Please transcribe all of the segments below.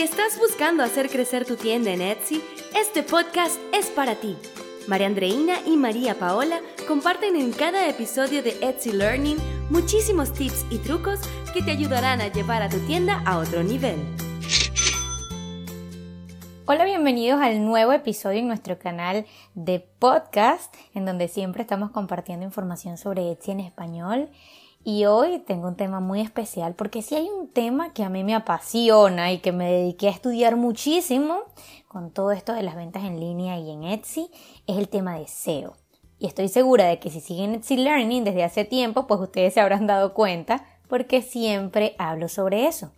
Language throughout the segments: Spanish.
Si estás buscando hacer crecer tu tienda en Etsy, este podcast es para ti. María Andreina y María Paola comparten en cada episodio de Etsy Learning muchísimos tips y trucos que te ayudarán a llevar a tu tienda a otro nivel. Hola, bienvenidos al nuevo episodio en nuestro canal de podcast, en donde siempre estamos compartiendo información sobre Etsy en español. Y hoy tengo un tema muy especial porque si hay un tema que a mí me apasiona y que me dediqué a estudiar muchísimo con todo esto de las ventas en línea y en Etsy, es el tema de SEO. Y estoy segura de que si siguen Etsy Learning desde hace tiempo, pues ustedes se habrán dado cuenta porque siempre hablo sobre eso.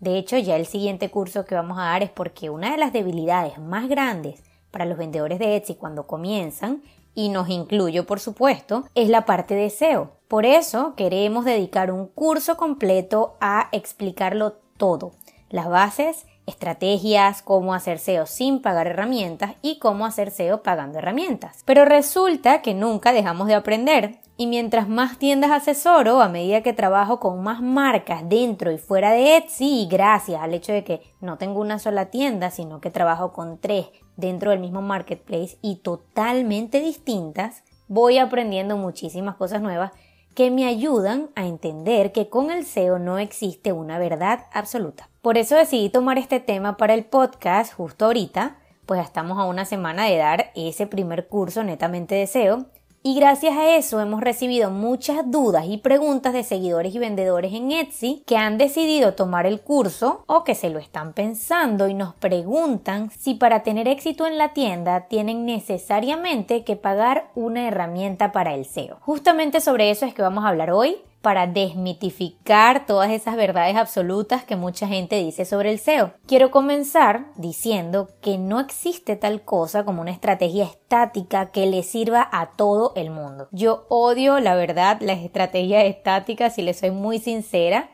De hecho, ya el siguiente curso que vamos a dar es porque una de las debilidades más grandes para los vendedores de Etsy cuando comienzan y nos incluyo por supuesto, es la parte de SEO. Por eso queremos dedicar un curso completo a explicarlo todo. Las bases, estrategias, cómo hacer SEO sin pagar herramientas y cómo hacer SEO pagando herramientas. Pero resulta que nunca dejamos de aprender y mientras más tiendas asesoro, a medida que trabajo con más marcas dentro y fuera de Etsy, y gracias al hecho de que no tengo una sola tienda, sino que trabajo con tres dentro del mismo marketplace y totalmente distintas, voy aprendiendo muchísimas cosas nuevas que me ayudan a entender que con el SEO no existe una verdad absoluta. Por eso decidí tomar este tema para el podcast justo ahorita, pues estamos a una semana de dar ese primer curso netamente de SEO y gracias a eso hemos recibido muchas dudas y preguntas de seguidores y vendedores en Etsy que han decidido tomar el curso o que se lo están pensando y nos preguntan si para tener éxito en la tienda tienen necesariamente que pagar una herramienta para el SEO. Justamente sobre eso es que vamos a hablar hoy para desmitificar todas esas verdades absolutas que mucha gente dice sobre el SEO. Quiero comenzar diciendo que no existe tal cosa como una estrategia estática que le sirva a todo el mundo. Yo odio, la verdad, las estrategias estáticas, si les soy muy sincera.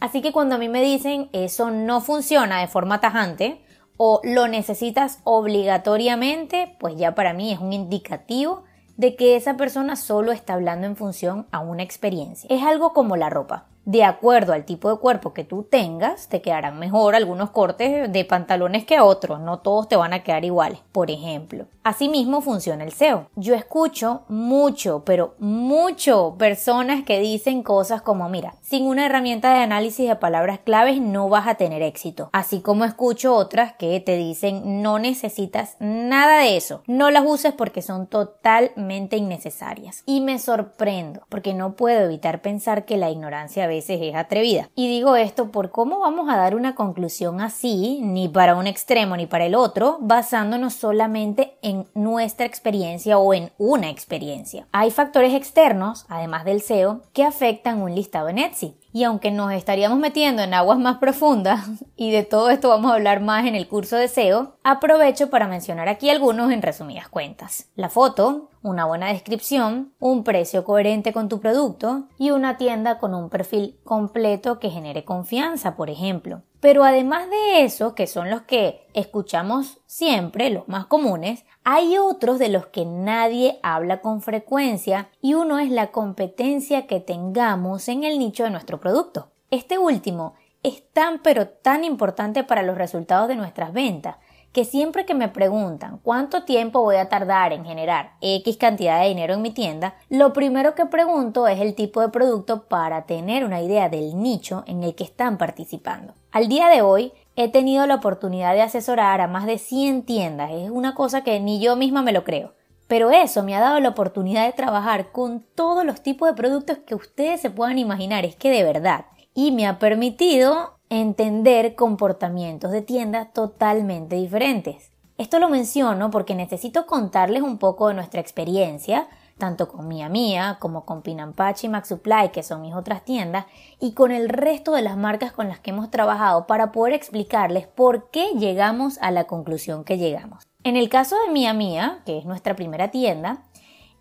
Así que cuando a mí me dicen eso no funciona de forma tajante o lo necesitas obligatoriamente, pues ya para mí es un indicativo de que esa persona solo está hablando en función a una experiencia. Es algo como la ropa de acuerdo al tipo de cuerpo que tú tengas, te quedarán mejor algunos cortes de pantalones que otros, no todos te van a quedar iguales, por ejemplo. Asimismo funciona el SEO. Yo escucho mucho, pero mucho personas que dicen cosas como, mira, sin una herramienta de análisis de palabras claves no vas a tener éxito. Así como escucho otras que te dicen, no necesitas nada de eso, no las uses porque son totalmente innecesarias. Y me sorprendo, porque no puedo evitar pensar que la ignorancia veces es atrevida. Y digo esto por cómo vamos a dar una conclusión así, ni para un extremo ni para el otro, basándonos solamente en nuestra experiencia o en una experiencia. Hay factores externos, además del SEO, que afectan un listado en Etsy. Y aunque nos estaríamos metiendo en aguas más profundas, y de todo esto vamos a hablar más en el curso de SEO, aprovecho para mencionar aquí algunos en resumidas cuentas. La foto, una buena descripción, un precio coherente con tu producto y una tienda con un perfil completo que genere confianza, por ejemplo. Pero además de eso, que son los que escuchamos siempre, los más comunes, hay otros de los que nadie habla con frecuencia y uno es la competencia que tengamos en el nicho de nuestro producto. Este último es tan pero tan importante para los resultados de nuestras ventas que siempre que me preguntan cuánto tiempo voy a tardar en generar X cantidad de dinero en mi tienda, lo primero que pregunto es el tipo de producto para tener una idea del nicho en el que están participando. Al día de hoy, he tenido la oportunidad de asesorar a más de 100 tiendas. Es una cosa que ni yo misma me lo creo. Pero eso me ha dado la oportunidad de trabajar con todos los tipos de productos que ustedes se puedan imaginar. Es que de verdad. Y me ha permitido entender comportamientos de tiendas totalmente diferentes. Esto lo menciono porque necesito contarles un poco de nuestra experiencia tanto con Mía Mía como con Pinampachi y Max Supply, que son mis otras tiendas, y con el resto de las marcas con las que hemos trabajado para poder explicarles por qué llegamos a la conclusión que llegamos. En el caso de Mía Mía, que es nuestra primera tienda,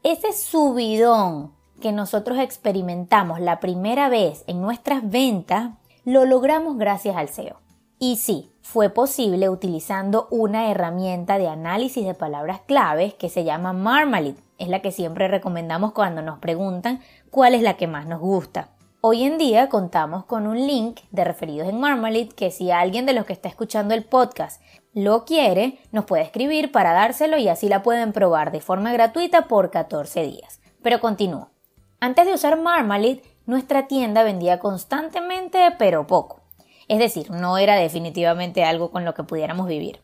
ese subidón que nosotros experimentamos la primera vez en nuestras ventas, lo logramos gracias al SEO. Y sí, fue posible utilizando una herramienta de análisis de palabras claves que se llama Marmalade. Es la que siempre recomendamos cuando nos preguntan cuál es la que más nos gusta. Hoy en día contamos con un link de referidos en Marmalade que si alguien de los que está escuchando el podcast lo quiere, nos puede escribir para dárselo y así la pueden probar de forma gratuita por 14 días. Pero continúo. Antes de usar Marmalade, nuestra tienda vendía constantemente pero poco. Es decir, no era definitivamente algo con lo que pudiéramos vivir.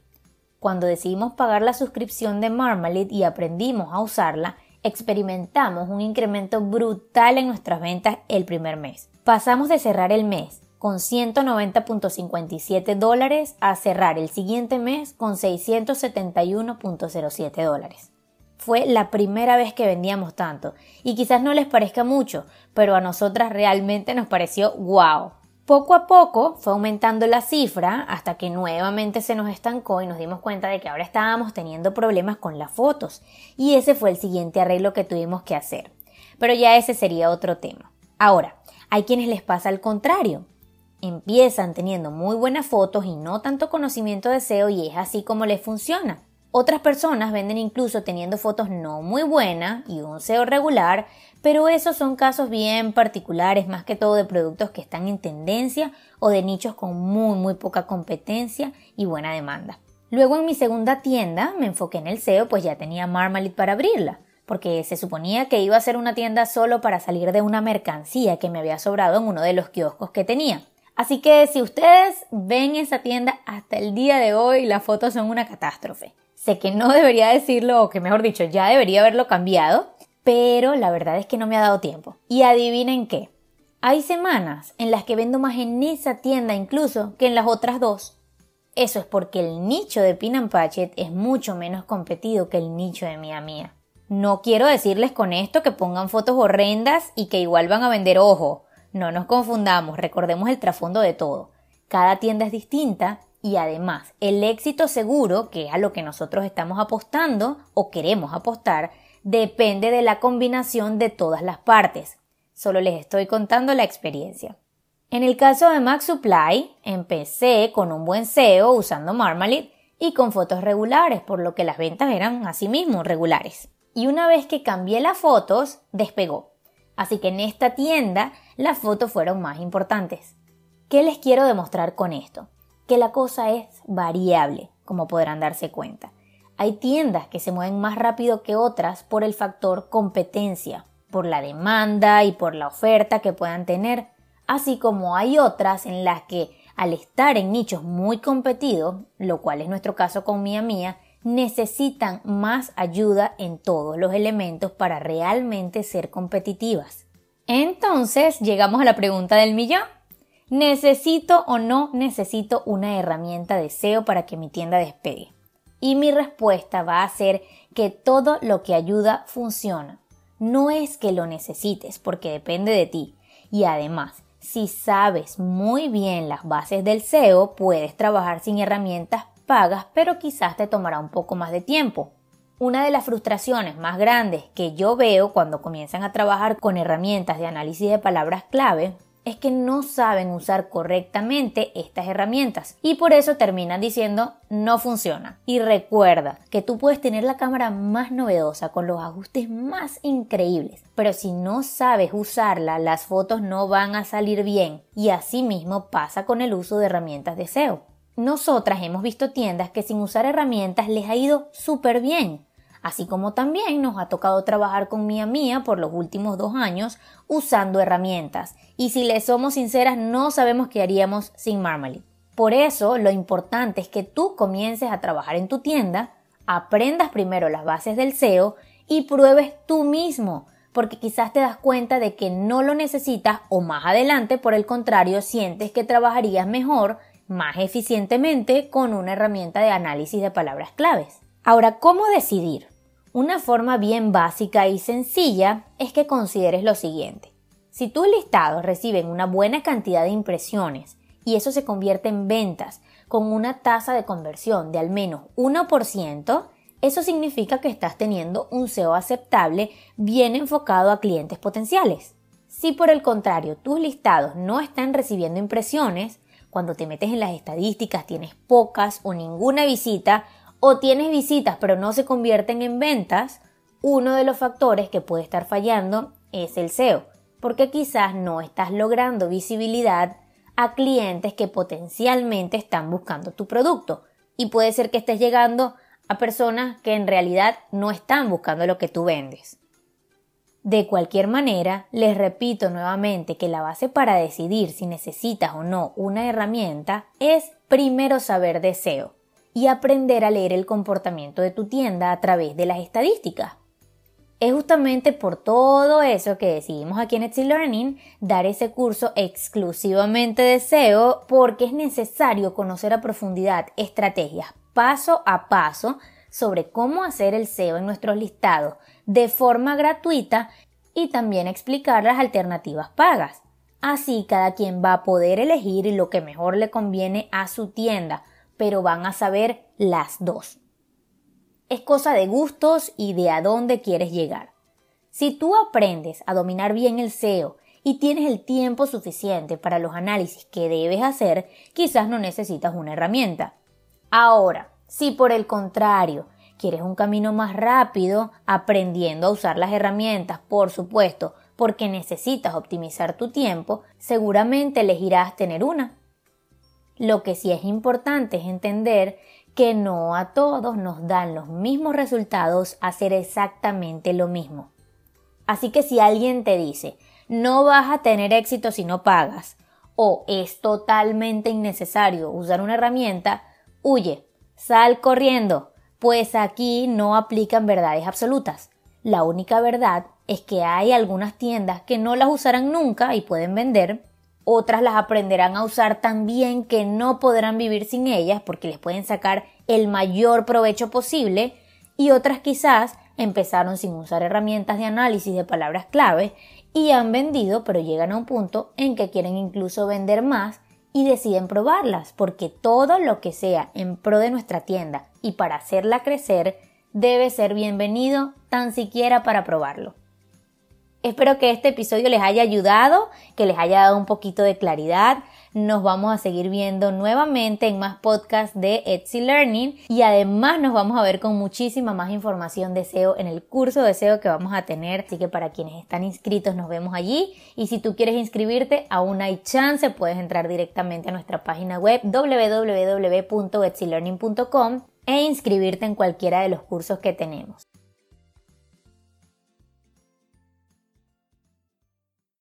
Cuando decidimos pagar la suscripción de Marmalade y aprendimos a usarla, experimentamos un incremento brutal en nuestras ventas el primer mes. Pasamos de cerrar el mes con 190.57 dólares a cerrar el siguiente mes con 671.07 dólares. Fue la primera vez que vendíamos tanto y quizás no les parezca mucho, pero a nosotras realmente nos pareció wow. Poco a poco fue aumentando la cifra hasta que nuevamente se nos estancó y nos dimos cuenta de que ahora estábamos teniendo problemas con las fotos y ese fue el siguiente arreglo que tuvimos que hacer. Pero ya ese sería otro tema. Ahora, hay quienes les pasa al contrario. Empiezan teniendo muy buenas fotos y no tanto conocimiento de SEO y es así como les funciona. Otras personas venden incluso teniendo fotos no muy buenas y un SEO regular, pero esos son casos bien particulares, más que todo de productos que están en tendencia o de nichos con muy muy poca competencia y buena demanda. Luego en mi segunda tienda me enfoqué en el SEO, pues ya tenía Marmalade para abrirla, porque se suponía que iba a ser una tienda solo para salir de una mercancía que me había sobrado en uno de los kioscos que tenía. Así que si ustedes ven esa tienda hasta el día de hoy, las fotos son una catástrofe. Sé que no debería decirlo, o que mejor dicho, ya debería haberlo cambiado, pero la verdad es que no me ha dado tiempo. Y adivinen qué. Hay semanas en las que vendo más en esa tienda incluso que en las otras dos. Eso es porque el nicho de Pin Patchet es mucho menos competido que el nicho de Mía Mía. No quiero decirles con esto que pongan fotos horrendas y que igual van a vender ojo. No nos confundamos, recordemos el trasfondo de todo. Cada tienda es distinta y además, el éxito seguro, que es a lo que nosotros estamos apostando o queremos apostar, depende de la combinación de todas las partes. Solo les estoy contando la experiencia. En el caso de Max Supply, empecé con un buen SEO usando Marmalade y con fotos regulares, por lo que las ventas eran asimismo regulares. Y una vez que cambié las fotos, despegó. Así que en esta tienda las fotos fueron más importantes. ¿Qué les quiero demostrar con esto? Que la cosa es variable, como podrán darse cuenta. Hay tiendas que se mueven más rápido que otras por el factor competencia, por la demanda y por la oferta que puedan tener, así como hay otras en las que al estar en nichos muy competidos, lo cual es nuestro caso con Mía Mía, necesitan más ayuda en todos los elementos para realmente ser competitivas. Entonces llegamos a la pregunta del millón. ¿Necesito o no necesito una herramienta de SEO para que mi tienda despegue? Y mi respuesta va a ser que todo lo que ayuda funciona. No es que lo necesites porque depende de ti. Y además, si sabes muy bien las bases del SEO, puedes trabajar sin herramientas pagas, pero quizás te tomará un poco más de tiempo. Una de las frustraciones más grandes que yo veo cuando comienzan a trabajar con herramientas de análisis de palabras clave es que no saben usar correctamente estas herramientas y por eso terminan diciendo no funciona. Y recuerda que tú puedes tener la cámara más novedosa con los ajustes más increíbles, pero si no sabes usarla las fotos no van a salir bien y así mismo pasa con el uso de herramientas de SEO. Nosotras hemos visto tiendas que sin usar herramientas les ha ido súper bien así como también nos ha tocado trabajar con Mía Mía por los últimos dos años usando herramientas, y si les somos sinceras no sabemos qué haríamos sin Marmalade. Por eso lo importante es que tú comiences a trabajar en tu tienda, aprendas primero las bases del SEO y pruebes tú mismo, porque quizás te das cuenta de que no lo necesitas o más adelante, por el contrario, sientes que trabajarías mejor, más eficientemente con una herramienta de análisis de palabras claves. Ahora, ¿cómo decidir? Una forma bien básica y sencilla es que consideres lo siguiente. Si tus listados reciben una buena cantidad de impresiones y eso se convierte en ventas con una tasa de conversión de al menos 1%, eso significa que estás teniendo un SEO aceptable bien enfocado a clientes potenciales. Si por el contrario tus listados no están recibiendo impresiones, cuando te metes en las estadísticas tienes pocas o ninguna visita o tienes visitas pero no se convierten en ventas, uno de los factores que puede estar fallando es el SEO. porque quizás no estás logrando visibilidad a clientes que potencialmente están buscando tu producto y puede ser que estés llegando a personas que en realidad no están buscando lo que tú vendes. De cualquier manera, les repito nuevamente que la base para decidir si necesitas o no una herramienta es primero saber deseo y aprender a leer el comportamiento de tu tienda a través de las estadísticas. Es justamente por todo eso que decidimos aquí en Etsy Learning dar ese curso exclusivamente de SEO porque es necesario conocer a profundidad estrategias paso a paso sobre cómo hacer el SEO en nuestros listados de forma gratuita y también explicar las alternativas pagas. Así cada quien va a poder elegir lo que mejor le conviene a su tienda, pero van a saber las dos. Es cosa de gustos y de a dónde quieres llegar. Si tú aprendes a dominar bien el SEO y tienes el tiempo suficiente para los análisis que debes hacer, quizás no necesitas una herramienta. Ahora, si por el contrario quieres un camino más rápido, aprendiendo a usar las herramientas, por supuesto, porque necesitas optimizar tu tiempo, seguramente elegirás tener una. Lo que sí es importante es entender que no a todos nos dan los mismos resultados hacer exactamente lo mismo. Así que si alguien te dice, no vas a tener éxito si no pagas, o es totalmente innecesario usar una herramienta, huye, Sal corriendo, pues aquí no aplican verdades absolutas. La única verdad es que hay algunas tiendas que no las usarán nunca y pueden vender, otras las aprenderán a usar tan bien que no podrán vivir sin ellas porque les pueden sacar el mayor provecho posible, y otras quizás empezaron sin usar herramientas de análisis de palabras clave y han vendido pero llegan a un punto en que quieren incluso vender más y deciden probarlas, porque todo lo que sea en pro de nuestra tienda y para hacerla crecer debe ser bienvenido tan siquiera para probarlo. Espero que este episodio les haya ayudado, que les haya dado un poquito de claridad. Nos vamos a seguir viendo nuevamente en más podcasts de Etsy Learning y además nos vamos a ver con muchísima más información de SEO en el curso de SEO que vamos a tener. Así que para quienes están inscritos nos vemos allí y si tú quieres inscribirte aún hay chance, puedes entrar directamente a nuestra página web www.etsylearning.com e inscribirte en cualquiera de los cursos que tenemos.